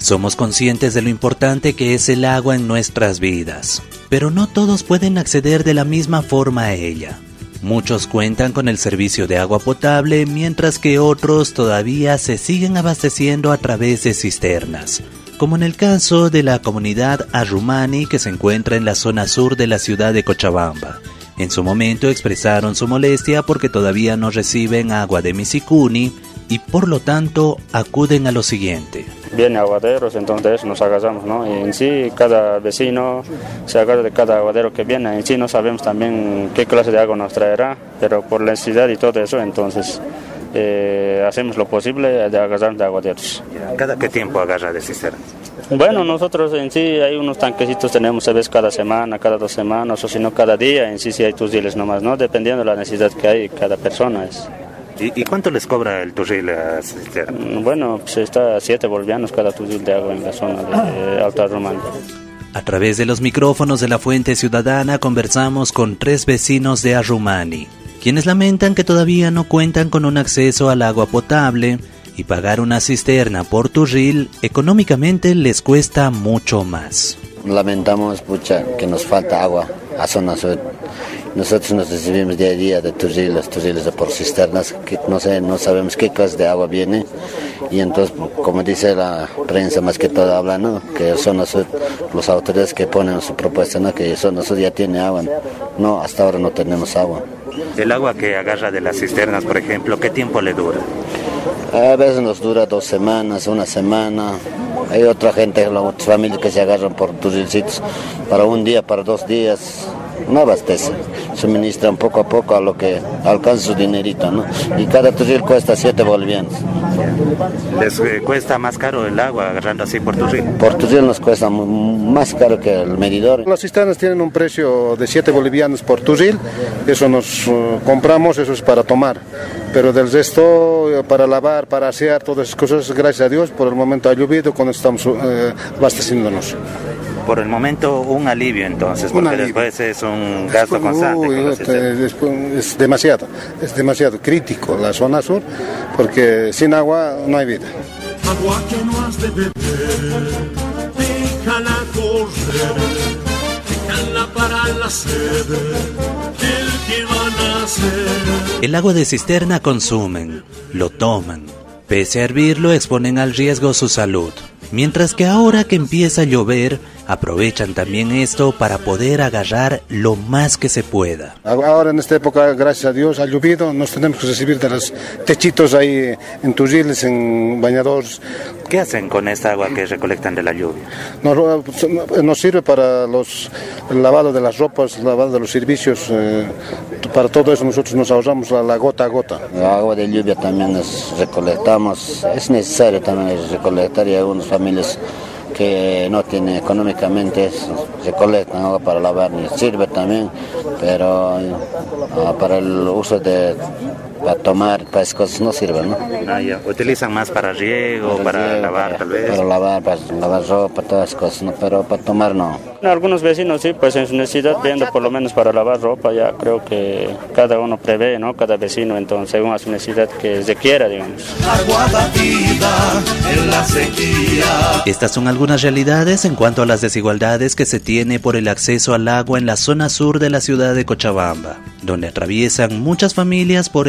Somos conscientes de lo importante que es el agua en nuestras vidas, pero no todos pueden acceder de la misma forma a ella. Muchos cuentan con el servicio de agua potable, mientras que otros todavía se siguen abasteciendo a través de cisternas, como en el caso de la comunidad Arrumani que se encuentra en la zona sur de la ciudad de Cochabamba. En su momento expresaron su molestia porque todavía no reciben agua de Misicuni y por lo tanto acuden a lo siguiente. Viene aguaderos, entonces nos agarramos, ¿no? Y en sí cada vecino se agarra de cada aguadero que viene. En sí no sabemos también qué clase de agua nos traerá, pero por la necesidad y todo eso, entonces eh, hacemos lo posible de agarrar de aguaderos. ¿Cada qué tiempo agarra de cisterna? Bueno, nosotros en sí hay unos tanquecitos tenemos a veces cada semana, cada dos semanas o si no cada día, en sí sí hay tus diles nomás, ¿no? Dependiendo de la necesidad que hay cada persona. Es. ¿Y, cuánto les cobra el turril a cisterna? Mm, bueno, pues está a 7 bolivianos cada turril de agua en la zona de Alta Romana. A través de los micrófonos de la Fuente Ciudadana conversamos con tres vecinos de Arrumani, quienes lamentan que todavía no cuentan con un acceso al agua potable y pagar una cisterna por turril económicamente les cuesta mucho más. Lamentamos pucha, que nos falta agua a zona sur nosotros nos recibimos día a día de turriles, turriles de por cisternas, que no, sé, no sabemos qué clase de agua viene. Y entonces, como dice la prensa, más que todo habla, ¿no? que son los, los autoridades que ponen su propuesta, ¿no? que son nosotros ya tiene agua. No, hasta ahora no tenemos agua. El agua que agarra de las cisternas, por ejemplo, ¿qué tiempo le dura? A veces nos dura dos semanas, una semana. Hay otra gente, otras familias que se agarran por turrilcitos para un día, para dos días no abastece, suministran poco a poco a lo que alcanza su dinerito, ¿no? Y cada turril cuesta 7 bolivianos. ¿Les eh, cuesta más caro el agua agarrando así por turril? Por turril nos cuesta más caro que el medidor. Las cisternas tienen un precio de 7 bolivianos por turril, eso nos uh, compramos, eso es para tomar, pero del resto eh, para lavar, para asear, todas esas cosas, gracias a Dios, por el momento ha llovido cuando estamos uh, abasteciéndonos por el momento un alivio entonces, porque después es un gasto constante. es demasiado, es demasiado crítico la zona sur, porque sin agua no hay vida. Agua que no has de beber, déjala correr, déjala para la sed, el que van a hacer. El agua de cisterna consumen, lo toman, pese a hervirlo exponen al riesgo su salud. Mientras que ahora que empieza a llover, aprovechan también esto para poder agarrar lo más que se pueda. Ahora en esta época, gracias a Dios, ha llovido, nos tenemos que recibir de los techitos ahí en turriles, en bañadores. ¿Qué hacen con esta agua que recolectan de la lluvia? Nos, sirve para los, el lavado de las ropas, el lavado de los servicios, eh, para todo eso nosotros nos ahorramos la, gota a gota. La agua de lluvia también nos recolectamos, es necesario también recolectar y algunas familias que no tiene económicamente, recolectan agua para lavar, sirve también, pero ah, para el uso de para tomar, para esas cosas no sirven, ¿no? Ah, Utilizan más para riego, para, lavar tal vez. Para lavar, para lavar ropa, todas esas cosas, ¿no? pero para tomar no. Algunos vecinos sí, pues en su necesidad viendo por lo menos para lavar ropa, ya creo que cada uno prevé, ¿no? Cada vecino, entonces según a su necesidad que se quiera, digamos. Estas son algunas realidades en cuanto a las desigualdades que se tiene por el acceso al agua en la zona sur de la ciudad de Cochabamba, donde atraviesan muchas familias por